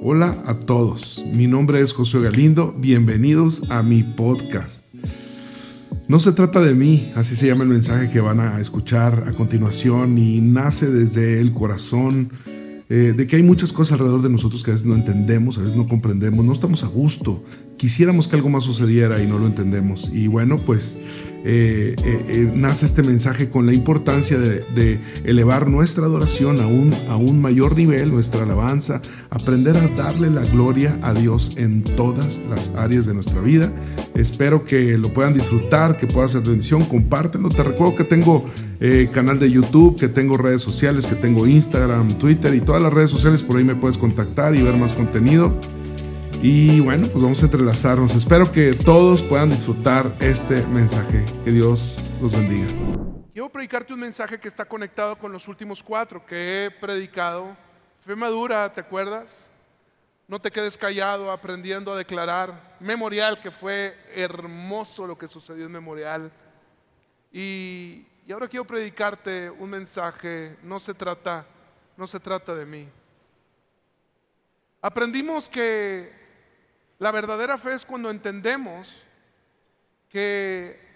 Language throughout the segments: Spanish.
Hola a todos, mi nombre es Josué Galindo, bienvenidos a mi podcast. No se trata de mí, así se llama el mensaje que van a escuchar a continuación y nace desde el corazón eh, de que hay muchas cosas alrededor de nosotros que a veces no entendemos, a veces no comprendemos, no estamos a gusto, quisiéramos que algo más sucediera y no lo entendemos. Y bueno, pues eh, eh, nace este mensaje con la importancia de, elevar nuestra adoración a un, a un mayor nivel, nuestra alabanza, aprender a darle la gloria a Dios en todas las áreas de nuestra vida. Espero que lo puedan disfrutar, que pueda ser bendición, compártenlo. Te recuerdo que tengo canal de YouTube, que tengo redes sociales, que tengo Instagram, Twitter y todas las redes sociales, por ahí me puedes contactar y ver más contenido. Y bueno, pues vamos a entrelazarnos. Espero que todos puedan disfrutar este mensaje. Que Dios los bendiga. Quiero predicarte un mensaje que está conectado con los últimos cuatro que he predicado. Fe madura, ¿te acuerdas? No te quedes callado aprendiendo a declarar. Memorial, que fue hermoso lo que sucedió en Memorial. Y, y ahora quiero predicarte un mensaje. No se trata, no se trata de mí. Aprendimos que la verdadera fe es cuando entendemos que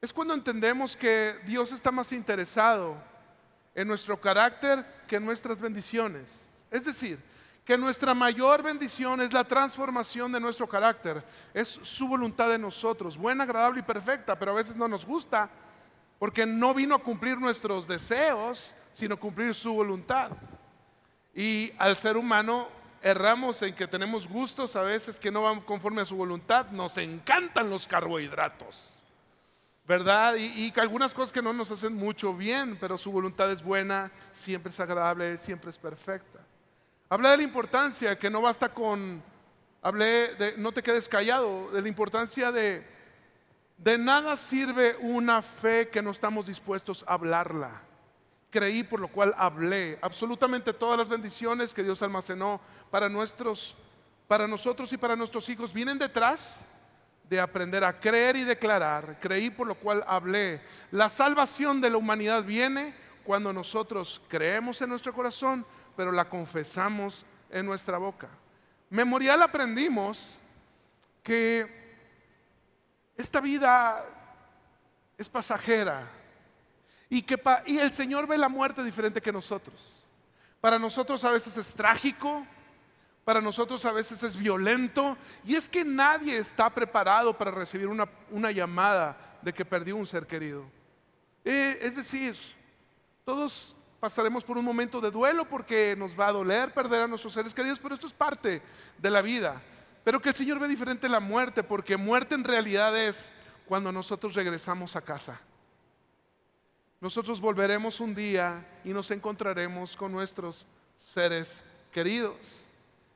es cuando entendemos que Dios está más interesado en nuestro carácter que en nuestras bendiciones. Es decir, que nuestra mayor bendición es la transformación de nuestro carácter, es su voluntad en nosotros, buena, agradable y perfecta, pero a veces no nos gusta porque no vino a cumplir nuestros deseos, sino cumplir su voluntad. Y al ser humano erramos en que tenemos gustos a veces que no van conforme a su voluntad. Nos encantan los carbohidratos, ¿verdad? Y, que algunas cosas que no nos hacen mucho bien, pero su voluntad es buena, siempre es agradable, siempre es perfecta. Hablé de la importancia que no basta con, hablé de, no te quedes callado, de la importancia de, de nada sirve una fe que no estamos dispuestos a hablarla creí, por lo cual hablé. Absolutamente todas las bendiciones que Dios almacenó para nuestros para nosotros y para nuestros hijos vienen detrás de aprender a creer y declarar. Creí, por lo cual hablé. La salvación de la humanidad viene cuando nosotros creemos en nuestro corazón, pero la confesamos en nuestra boca. Memorial aprendimos que esta vida es pasajera y, que y el Señor ve la muerte diferente que nosotros. Para nosotros a veces es trágico, para nosotros a veces es violento, y es que nadie está preparado para recibir una, una llamada de que perdió un ser querido. Eh, es decir, todos pasaremos por un momento de duelo porque nos va a doler perder a nuestros seres queridos, pero esto es parte de la vida. Pero que el Señor ve diferente la muerte, porque muerte en realidad es cuando nosotros regresamos a casa. Nosotros volveremos un día y nos encontraremos con nuestros seres queridos.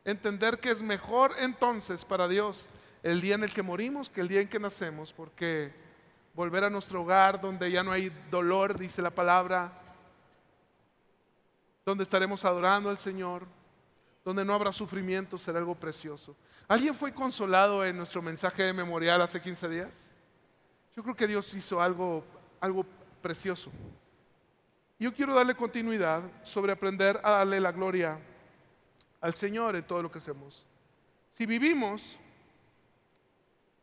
Entender que es mejor entonces para Dios el día en el que morimos que el día en que nacemos, porque volver a nuestro hogar donde ya no hay dolor, dice la palabra, donde estaremos adorando al Señor, donde no habrá sufrimiento, será algo precioso. ¿Alguien fue consolado en nuestro mensaje de memorial hace 15 días? Yo creo que Dios hizo algo, algo precioso. Yo quiero darle continuidad sobre aprender a darle la gloria al Señor en todo lo que hacemos. Si vivimos,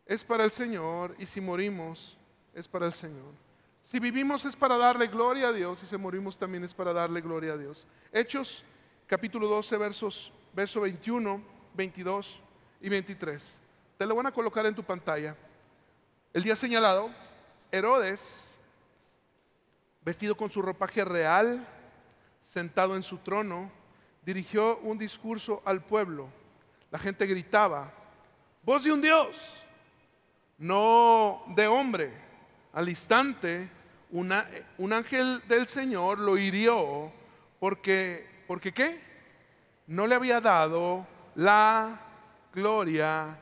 es para el Señor y si morimos, es para el Señor. Si vivimos es para darle gloria a Dios y si morimos también es para darle gloria a Dios. Hechos capítulo 12 versos verso 21, 22 y 23. Te lo van a colocar en tu pantalla. El día señalado, Herodes vestido con su ropaje real, sentado en su trono, dirigió un discurso al pueblo. La gente gritaba, voz de un Dios, no de hombre. Al instante, un ángel del Señor lo hirió porque, porque ¿qué? No le había dado la gloria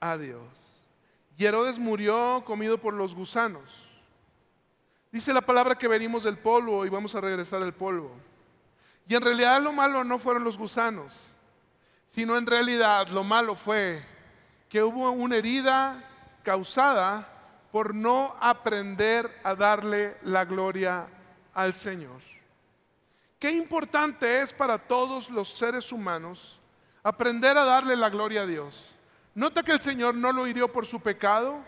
a Dios. Y Herodes murió comido por los gusanos. Dice la palabra que venimos del polvo y vamos a regresar al polvo. Y en realidad lo malo no fueron los gusanos, sino en realidad lo malo fue que hubo una herida causada por no aprender a darle la gloria al Señor. qué importante es para todos los seres humanos aprender a darle la gloria a Dios. Nota que el Señor no lo hirió por su pecado,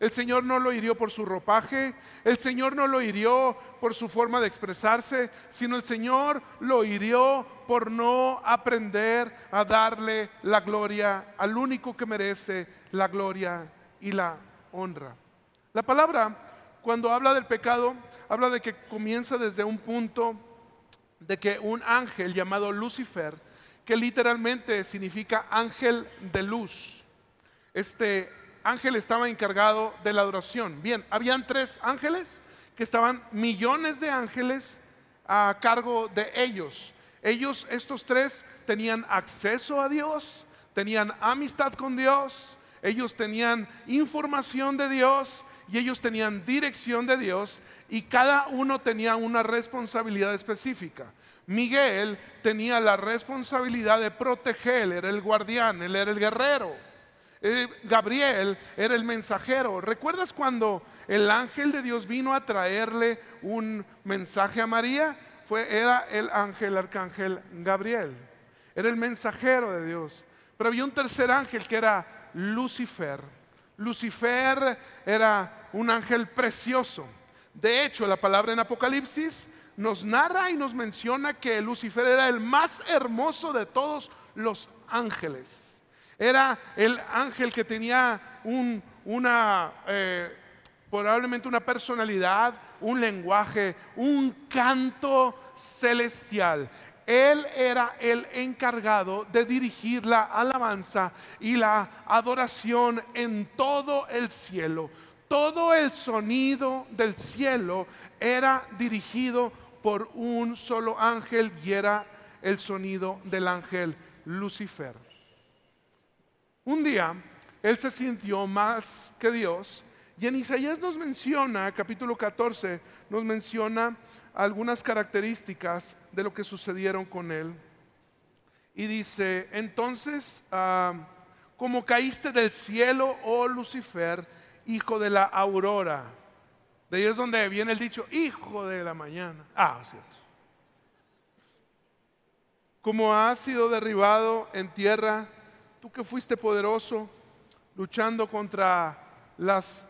el Señor no lo hirió por su ropaje, el Señor no lo hirió por su forma de expresarse, sino el Señor lo hirió por no aprender a darle la gloria al único que merece la gloria y la honra. La palabra, cuando habla del pecado, habla de que comienza desde un punto de que un ángel llamado Lucifer, que literalmente significa ángel de luz, este ángel estaba encargado de la adoración. Bien, habían tres ángeles que estaban millones de ángeles a cargo de ellos. Ellos, estos tres, tenían acceso a Dios, tenían amistad con Dios, ellos tenían información de Dios y ellos tenían dirección de Dios y cada uno tenía una responsabilidad específica. Miguel tenía la responsabilidad de proteger, era el guardián, él era el guerrero. Eh, Gabriel era el mensajero. ¿Recuerdas cuando el ángel de Dios vino a traerle un mensaje a María? Fue, era el ángel arcángel Gabriel. Era el mensajero de Dios. Pero había un tercer ángel que era Lucifer. Lucifer era un ángel precioso. De hecho, la palabra en Apocalipsis nos narra y nos menciona que Lucifer era el más hermoso de todos los ángeles. Era el ángel que tenía una, eh, probablemente una personalidad, un lenguaje, un canto celestial. Él era el encargado de dirigir la alabanza y la adoración en todo el cielo. Todo el sonido del cielo era dirigido por un solo ángel y era el sonido del ángel Lucifer. Un día él se sintió más que Dios y en Isaías nos menciona, capítulo 14, nos menciona algunas características de lo que sucedieron con él. Y dice, entonces, ah, como caíste del cielo, oh Lucifer, hijo de la aurora. De ahí es donde viene el dicho, hijo de la mañana. Ah, cierto. Como has sido derribado en tierra, tú que fuiste poderoso luchando contra las,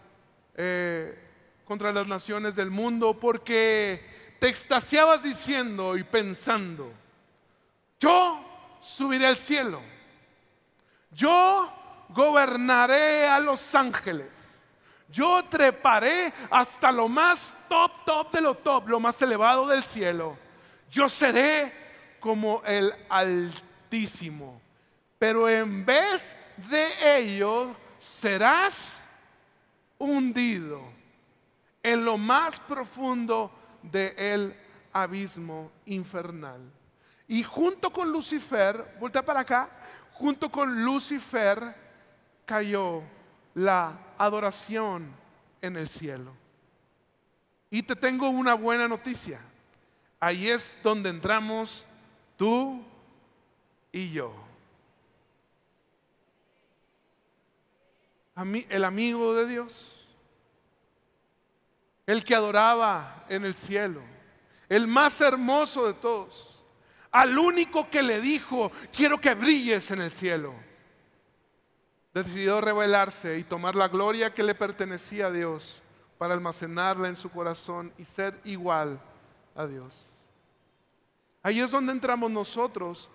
eh, contra las naciones del mundo, porque te extasiabas diciendo y pensando, yo subiré al cielo, yo gobernaré a los ángeles, yo treparé hasta lo más top, top de lo top, lo más elevado del cielo, yo seré como el Altísimo pero en vez de ello serás hundido en lo más profundo del abismo infernal. Y junto con Lucifer, vuelta para acá, junto con Lucifer cayó la adoración en el cielo. Y te tengo una buena noticia. Ahí es donde entramos tú y yo. El amigo de Dios, el que adoraba en el cielo, el más hermoso de todos, al único que le dijo, quiero que brilles en el cielo, decidió revelarse y tomar la gloria que le pertenecía a Dios para almacenarla en su corazón y ser igual a Dios. Ahí es donde entramos nosotros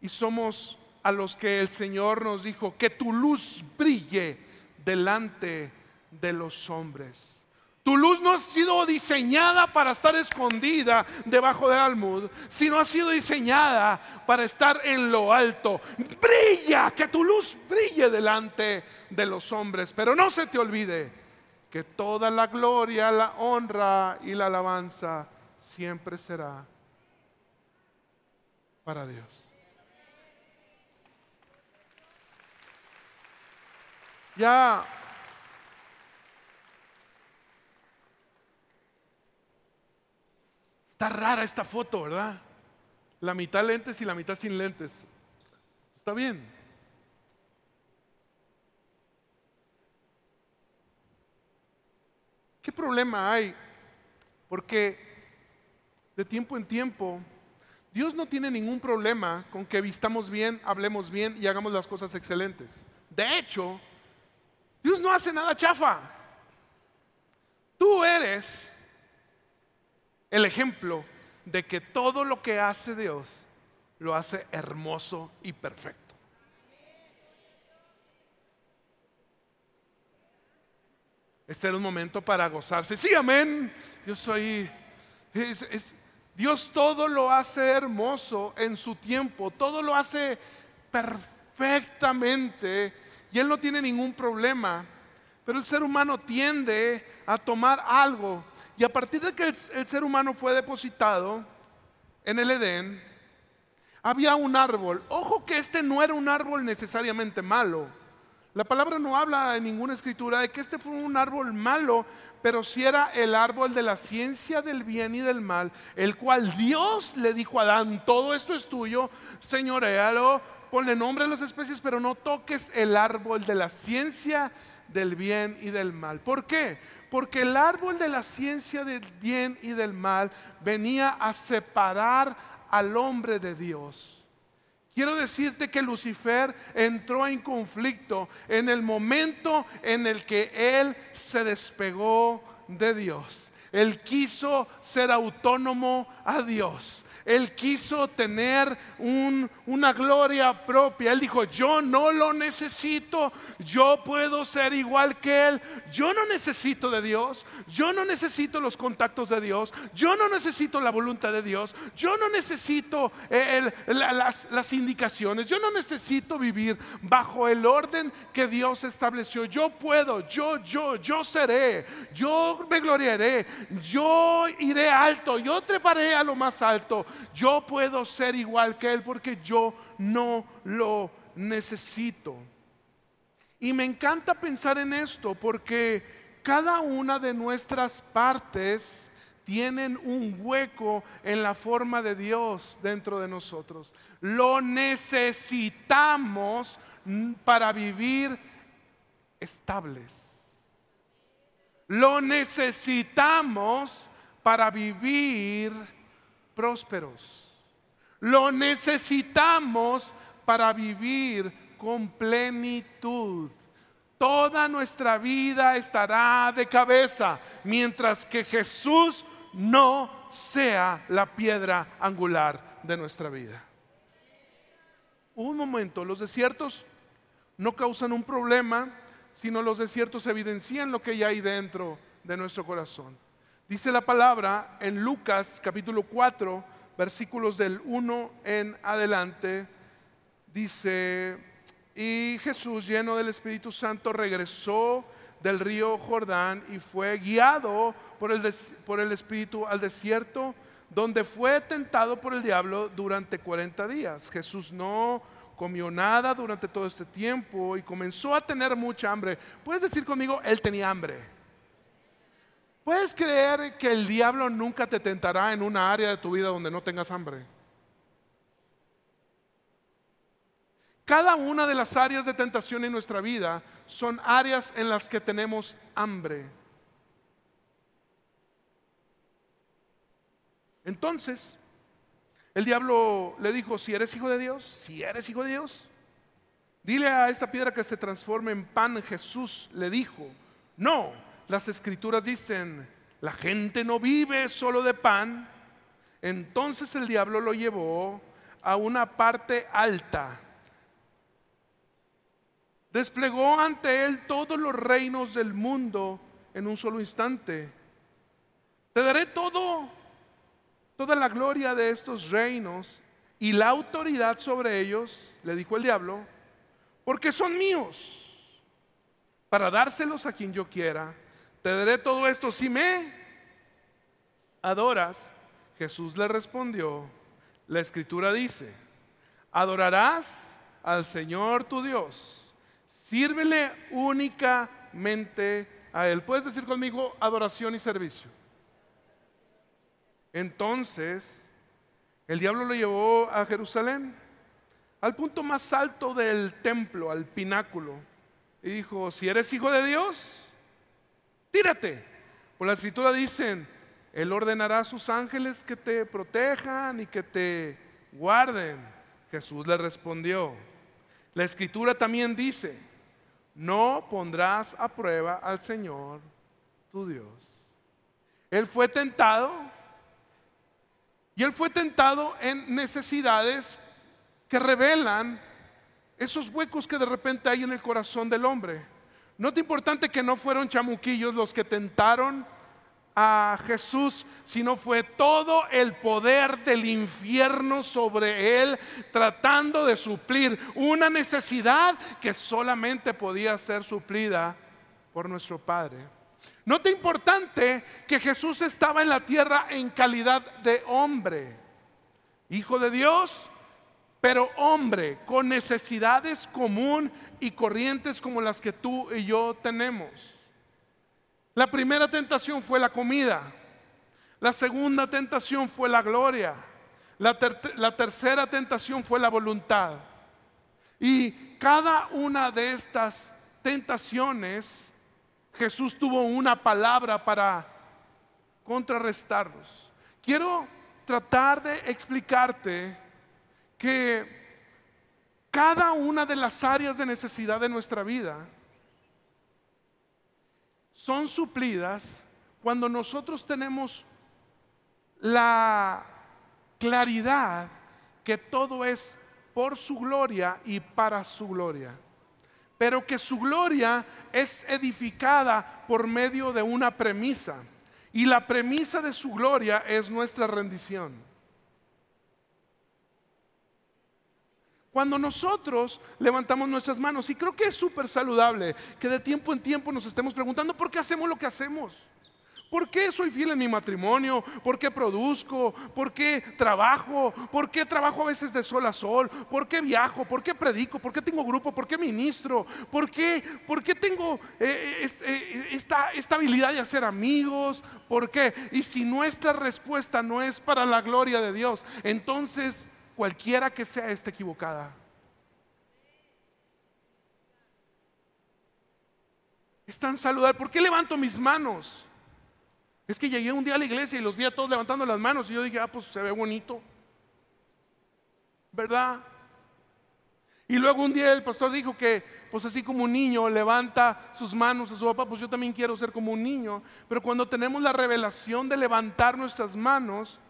y somos a los que el Señor nos dijo, que tu luz brille delante de los hombres. Tu luz no ha sido diseñada para estar escondida debajo del almud, sino ha sido diseñada para estar en lo alto. Brilla, que tu luz brille delante de los hombres. Pero no se te olvide que toda la gloria, la honra y la alabanza siempre será para Dios. Ya está rara esta foto, ¿verdad? La mitad lentes y la mitad sin lentes. Está bien. ¿Qué problema hay? Porque de tiempo en tiempo Dios no tiene ningún problema con que vistamos bien, hablemos bien y hagamos las cosas excelentes. De hecho, Dios no hace nada chafa. Tú eres el ejemplo de que todo lo que hace Dios lo hace hermoso y perfecto. Este era un momento para gozarse. Sí, amén. Yo soy... Dios todo lo hace hermoso en su tiempo, todo lo hace perfectamente y Él no tiene ningún problema. Pero el ser humano tiende a tomar algo y a partir de que el, ser humano fue depositado en el Edén, había un árbol. Ojo que este no era un árbol necesariamente malo. La palabra no habla en ninguna escritura de que este fue un árbol malo, pero si era el árbol de la ciencia del bien y del mal, el cual Dios le dijo a Adán, todo esto es tuyo, señorealo, ponle nombre a las especies, pero no toques el árbol de la ciencia del bien y del mal. ¿Por qué? Porque el árbol de la ciencia del bien y del mal venía a separar al hombre de Dios. Quiero decirte que Lucifer entró en conflicto en el momento en el que él se despegó de Dios. Él quiso ser autónomo a Dios. Él quiso tener una gloria propia. Él dijo, yo no lo necesito, yo puedo ser igual que Él. Yo no necesito de Dios, yo no necesito los contactos de Dios, yo no necesito la voluntad de Dios, yo no necesito eh, las, las indicaciones, yo no necesito vivir bajo el orden que Dios estableció. Yo puedo, yo, yo, yo seré, yo me gloriaré, yo iré alto, yo treparé a lo más alto yo puedo ser igual que Él porque yo no lo necesito. Y me encanta pensar en esto porque cada una de nuestras partes tienen un hueco en la forma de Dios dentro de nosotros. Lo necesitamos para vivir estables. Lo necesitamos para vivir prósperos. Lo necesitamos para vivir con plenitud. Toda nuestra vida estará de cabeza mientras que Jesús no sea la piedra angular de nuestra vida. Un momento, los desiertos no causan un problema, sino los desiertos evidencian lo que ya hay dentro de nuestro corazón. Dice la palabra en Lucas capítulo 4, versículos del 1 en adelante, dice, y Jesús lleno del Espíritu Santo regresó del río Jordán y fue guiado por el, por el Espíritu al desierto, donde fue tentado por el diablo durante 40 días. Jesús no comió nada durante todo este tiempo y comenzó a tener mucha hambre. ¿Puedes decir conmigo, él tenía hambre? ¿Puedes creer que el diablo nunca te tentará en una área de tu vida donde no tengas hambre? Cada una de las áreas de tentación en nuestra vida son áreas en las que tenemos hambre. Entonces, el diablo le dijo, si eres hijo de Dios, si eres hijo de Dios, dile a esta piedra que se transforme en pan. Jesús le dijo, no, las escrituras dicen, la gente no vive solo de pan, entonces el diablo lo llevó a una parte alta. Desplegó ante él todos los reinos del mundo en un solo instante. Te daré todo, toda la gloria de estos reinos y la autoridad sobre ellos, le dijo el diablo, porque son míos, para dárselos a quien yo quiera te daré todo esto si me adoras. Jesús le respondió, la escritura dice, adorarás al Señor tu Dios, sírvele únicamente a Él. ¿Puedes decir conmigo adoración y servicio? Entonces, el diablo lo llevó a Jerusalén, al punto más alto del templo, al pináculo, y dijo, si eres hijo de Dios, tírate. Por la escritura dicen, Él ordenará a sus ángeles que te protejan y que te guarden. Jesús le respondió. La escritura también dice, no pondrás a prueba al Señor tu Dios. Él fue tentado y él fue tentado en necesidades que revelan esos huecos que de repente hay en el corazón del hombre. No te importante que no fueron chamuquillos los que tentaron a Jesús, sino fue todo el poder del infierno sobre él, tratando de suplir una necesidad que solamente podía ser suplida por nuestro Padre. Nota importante que Jesús estaba en la tierra en calidad de hombre, hijo de Dios, pero hombre, con necesidades común y corrientes como las que tú y yo tenemos. La primera tentación fue la comida, la segunda tentación fue la gloria, la, la tercera tentación fue la voluntad. Y cada una de estas tentaciones Jesús tuvo una palabra para contrarrestarlos. Quiero tratar de explicarte que cada una de las áreas de necesidad de nuestra vida son suplidas cuando nosotros tenemos la claridad que todo es por su gloria y para su gloria pero que su gloria es edificada por medio de una premisa. Y la premisa de su gloria es nuestra rendición. Cuando nosotros levantamos nuestras manos, y creo que es súper saludable que de tiempo en tiempo nos estemos preguntando por qué hacemos lo que hacemos. ¿Por qué soy fiel en mi matrimonio? ¿Por qué produzco? ¿Por qué trabajo? ¿Por qué trabajo a veces de sol a sol? ¿Por qué viajo? ¿Por qué predico? ¿Por qué tengo grupo? ¿Por qué ministro? ¿Por qué, por qué tengo eh, eh, esta, esta habilidad de hacer amigos? ¿Por qué? Y si nuestra respuesta no es para la gloria de Dios, entonces cualquiera que sea está equivocada. Es tan saludable. ¿Por qué levanto mis manos? Es que llegué un día a la iglesia y los vi a todos levantando las manos y yo dije, ah, pues se ve bonito. ¿Verdad? Y luego un día el pastor dijo que, pues así como un niño levanta sus manos a su papá, pues yo también quiero ser como un niño. Pero cuando tenemos la revelación de levantar nuestras manos,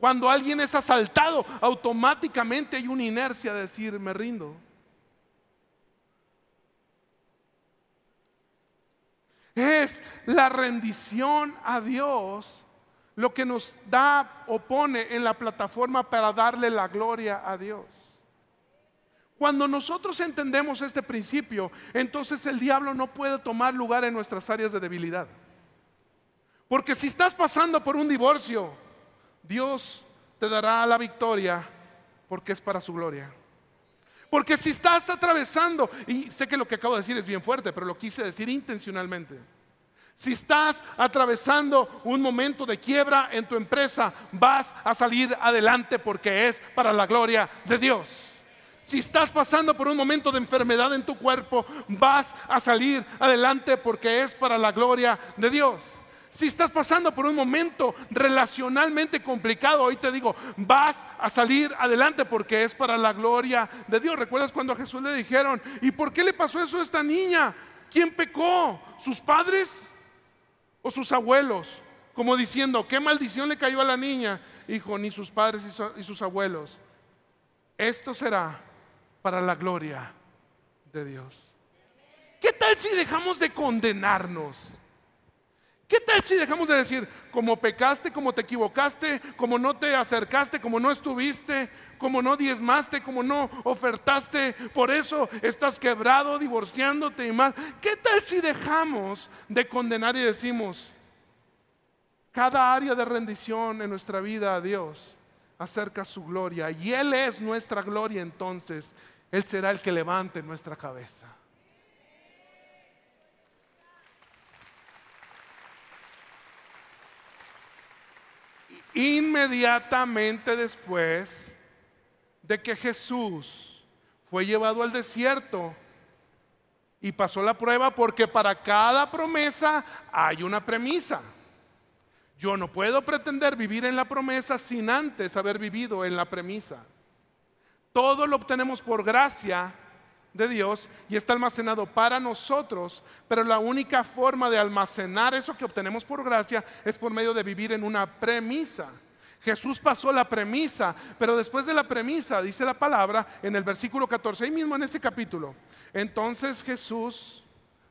cuando alguien es asaltado, automáticamente hay una inercia de decir, me rindo. Es la rendición a Dios lo que nos da o pone en la plataforma para darle la gloria a Dios. Cuando nosotros entendemos este principio, entonces el diablo no puede tomar lugar en nuestras áreas de debilidad. Porque si estás pasando por un divorcio, Dios te dará la victoria porque es para su gloria. Porque si estás atravesando, y sé que lo que acabo de decir es bien fuerte, pero lo quise decir intencionalmente. Si estás atravesando un momento de quiebra en tu empresa, vas a salir adelante porque es para la gloria de Dios. Si estás pasando por un momento de enfermedad en tu cuerpo, vas a salir adelante porque es para la gloria de Dios. Si estás pasando por un momento relacionalmente complicado, hoy te digo, vas a salir adelante porque es para la gloria de Dios. ¿Recuerdas cuando a Jesús le dijeron, ¿y por qué le pasó eso a esta niña? ¿Quién pecó? ¿Sus padres o sus abuelos? Como diciendo, ¿qué maldición le cayó a la niña? Hijo, ni sus padres y sus abuelos. Esto será para la gloria de Dios. ¿Qué tal si dejamos de condenarnos? ¿Qué tal si dejamos de decir, como pecaste, como te equivocaste, como no te acercaste, como no estuviste, como no diezmaste, como no ofertaste, por eso estás quebrado, divorciándote y mal? ¿Qué tal si dejamos de condenar y decimos, cada área de rendición en nuestra vida a Dios acerca su gloria y Él es nuestra gloria entonces, Él será el que levante nuestra cabeza? Inmediatamente después de que Jesús fue llevado al desierto y pasó la prueba porque para cada promesa hay una premisa. Yo no puedo pretender vivir en la promesa sin antes haber vivido en la premisa. Todo lo obtenemos por gracia de Dios y está almacenado para nosotros, pero la única forma de almacenar eso que obtenemos por gracia es por medio de vivir en una premisa. Jesús pasó la premisa, pero después de la premisa, dice la palabra en el versículo 14, ahí mismo en ese capítulo, entonces Jesús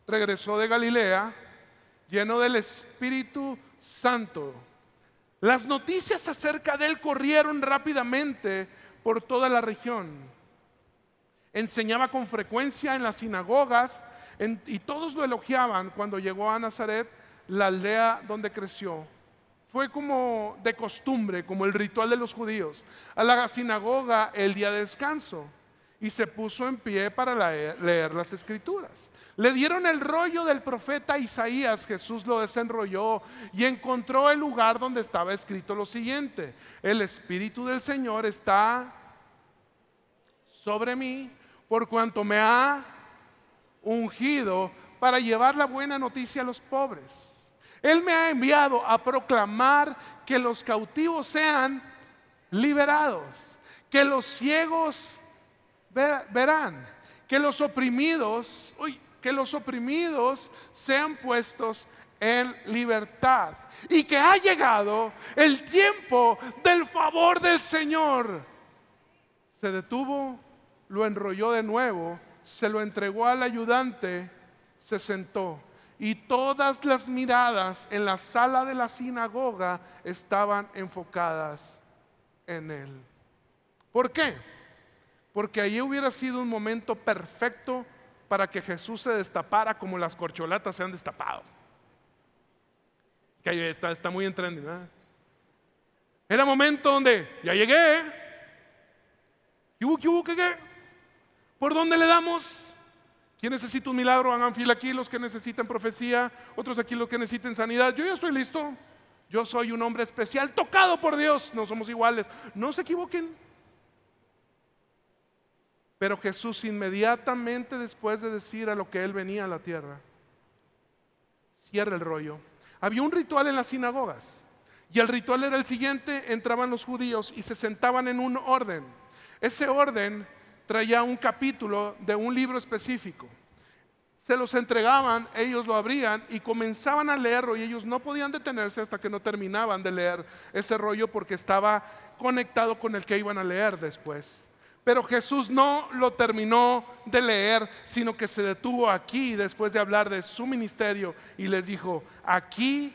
regresó de Galilea lleno del Espíritu Santo. Las noticias acerca de él corrieron rápidamente por toda la región. Enseñaba con frecuencia en las sinagogas y todos lo elogiaban cuando llegó a Nazaret, la aldea donde creció. Fue como de costumbre, como el ritual de los judíos, a la sinagoga el día de descanso y se puso en pie para leer las escrituras. Le dieron el rollo del profeta Isaías, Jesús lo desenrolló y encontró el lugar donde estaba escrito lo siguiente, el Espíritu del Señor está sobre mí por cuanto me ha ungido para llevar la buena noticia a los pobres. Él me ha enviado a proclamar que los cautivos sean liberados, que los ciegos verán, que los oprimidos, que los oprimidos sean puestos en libertad y que ha llegado el tiempo del favor del Señor. Se detuvo, lo enrolló de nuevo, se lo entregó al ayudante, se sentó y todas las miradas en la sala de la sinagoga estaban enfocadas en él. ¿Por qué? Porque ahí hubiera sido un momento perfecto para que Jesús se destapara como las corcholatas se han destapado. Que está, está muy en Era momento donde ya llegué. ¿Y hubo, qué hubo, qué, qué? ¿Por dónde le damos? ¿Quién necesita un milagro? Hagan fila aquí los que necesitan profecía, otros aquí los que necesiten sanidad. Yo ya estoy listo. Yo soy un hombre especial, tocado por Dios. No somos iguales. No se equivoquen. Pero Jesús inmediatamente después de decir a lo que él venía a la tierra, cierra el rollo. Había un ritual en las sinagogas y el ritual era el siguiente, entraban los judíos y se sentaban en un orden. Ese orden traía un capítulo de un libro específico. Se los entregaban, ellos lo abrían y comenzaban a leerlo y ellos no podían detenerse hasta que no terminaban de leer ese rollo porque estaba conectado con el que iban a leer después. Pero Jesús no lo terminó de leer, sino que se detuvo aquí después de hablar de su ministerio y les dijo, aquí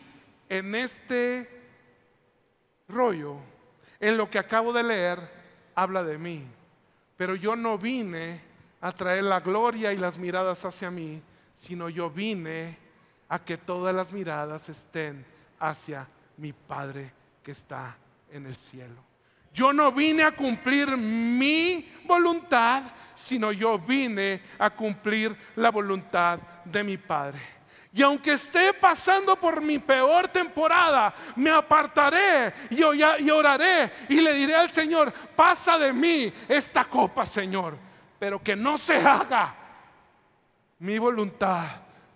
en este rollo, en lo que acabo de leer, habla de mí. Pero yo no vine a traer la gloria y las miradas hacia mí, sino yo vine a que todas las miradas estén hacia mi Padre que está en el cielo. Yo no vine a cumplir mi voluntad, sino yo vine a cumplir la voluntad de mi Padre. Y aunque esté pasando por mi peor temporada, me apartaré y, oraré y le diré al Señor, pasa de mí esta copa, Señor, pero que no se haga mi voluntad,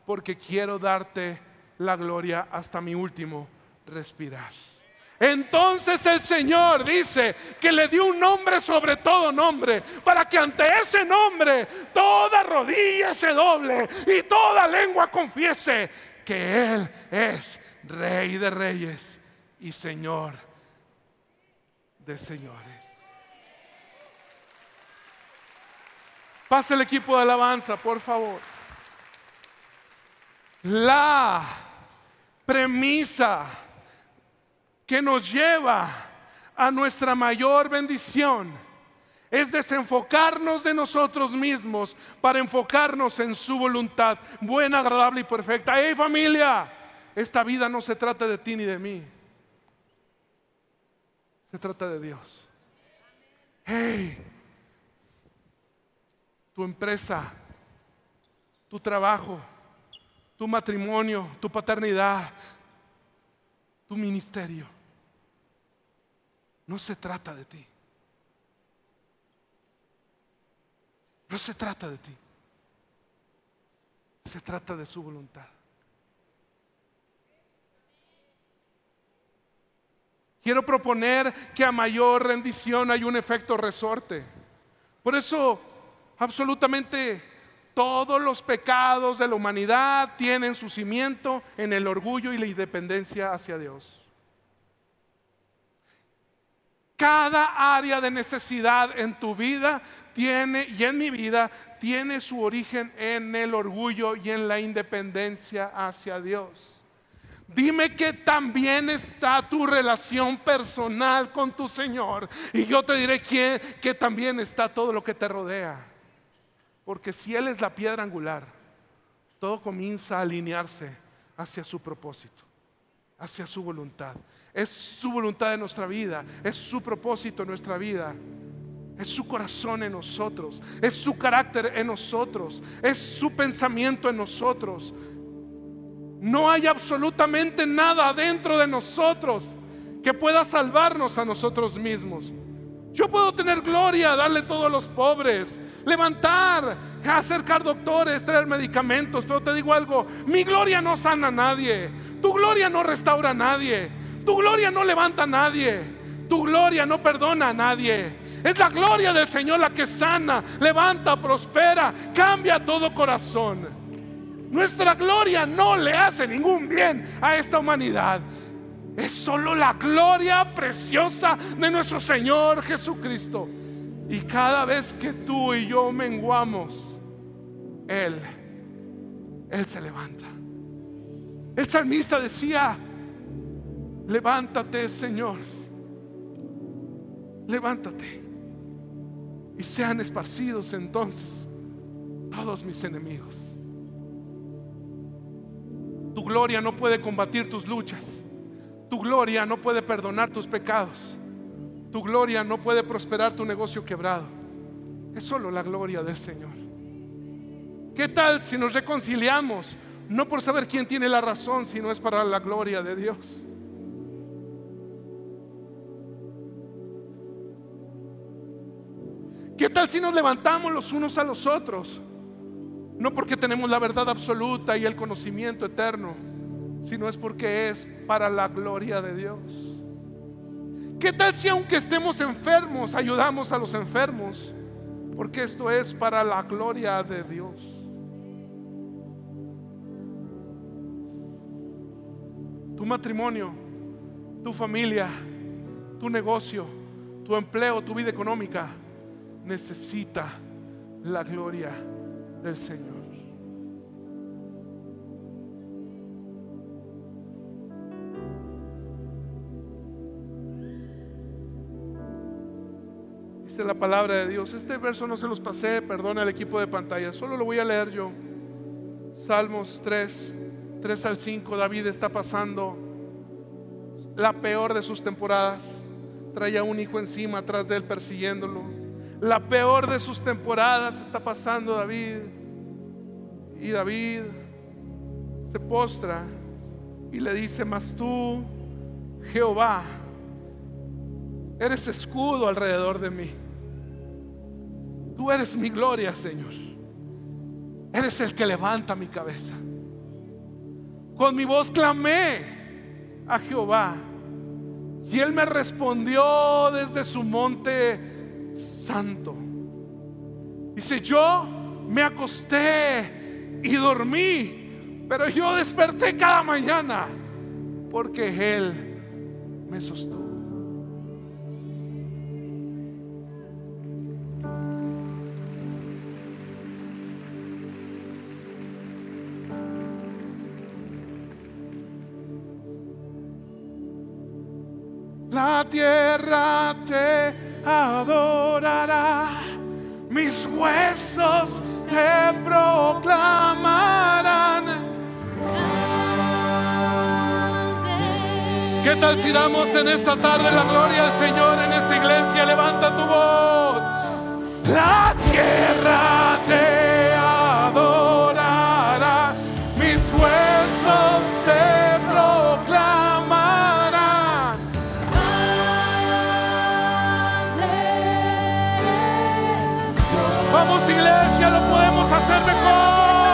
porque quiero darte la gloria hasta mi último respirar. Entonces el Señor dice que le dio un nombre sobre todo nombre, para que ante ese nombre toda rodilla se doble y toda lengua confiese que Él es Rey de Reyes y Señor de Señores. Pase el equipo de alabanza, por favor. La premisa que nos lleva a nuestra mayor bendición es desenfocarnos de nosotros mismos para enfocarnos en su voluntad buena, agradable y perfecta. ¡Hey familia! Esta vida no se trata de ti ni de mí. Se trata de Dios. ¡Hey! Tu empresa, tu trabajo, tu matrimonio, tu paternidad, tu ministerio no se trata de ti. No se trata de ti. Se trata de su voluntad. Quiero proponer que a mayor rendición hay un efecto resorte. Por eso, absolutamente todos los pecados de la humanidad tienen su cimiento en el orgullo y la independencia hacia Dios. Cada área de necesidad en tu vida tiene, y en mi vida, tiene su origen en el orgullo y en la independencia hacia Dios. Dime que también está tu relación personal con tu Señor. Y yo te diré que, que también está todo lo que te rodea. Porque si Él es la piedra angular, todo comienza a alinearse hacia su propósito, hacia su voluntad. Es su voluntad en nuestra vida, es su propósito en nuestra vida. Es su corazón en nosotros, es su carácter en nosotros, es su pensamiento en nosotros. No hay absolutamente nada dentro de nosotros que pueda salvarnos a nosotros mismos. Yo puedo tener gloria, darle todo a los pobres, levantar, acercar doctores, traer medicamentos, pero te digo algo, mi gloria no sana a nadie, tu gloria no restaura a nadie, tu gloria no levanta a nadie. Tu gloria no perdona a nadie. Es la gloria del Señor la que sana, levanta, prospera, cambia todo corazón. Nuestra gloria no le hace ningún bien a esta humanidad. Es solo la gloria preciosa de nuestro Señor Jesucristo. Y cada vez que tú y yo menguamos, Él, Él se levanta. El salmista decía, levántate Señor, levántate y sean esparcidos entonces todos mis enemigos. Tu gloria no puede combatir tus luchas, tu gloria no puede perdonar tus pecados, tu gloria no puede prosperar tu negocio quebrado, es solo la gloria del Señor. ¿Qué tal si nos reconciliamos? No por saber quién tiene la razón, sino es para la gloria de Dios. ¿Qué tal si nos levantamos los unos a los otros? No porque tenemos la verdad absoluta y el conocimiento eterno, sino es porque es para la gloria de Dios. ¿Qué tal si aunque estemos enfermos, ayudamos a los enfermos? Porque esto es para la gloria de Dios. Tu matrimonio, tu familia, tu negocio, tu empleo, tu vida económica necesita la gloria del Señor. La palabra de Dios. Este verso no se los pasé, perdona al equipo de pantalla, solo lo voy a leer yo. Salmos 3, 3 al 5, David está pasando la peor de sus temporadas. Traía un hijo encima atrás de él persiguiéndolo la peor de sus temporadas está pasando David. Y David se postra y le dice, mas tú, Jehová, eres escudo alrededor de mí. Tú eres mi gloria, Señor. Eres el que levanta mi cabeza. Con mi voz clamé a Jehová y él me respondió desde su monte santo. Dice, yo me acosté y dormí, pero yo desperté cada mañana porque Él me sostuvo. Tierra te adorará, mis huesos te proclamarán. ¿Qué tal si damos en esta tarde la gloria al Señor en esta iglesia? Levanta tu voz. La tierra te Vamos iglesia, lo podemos hacer mejor.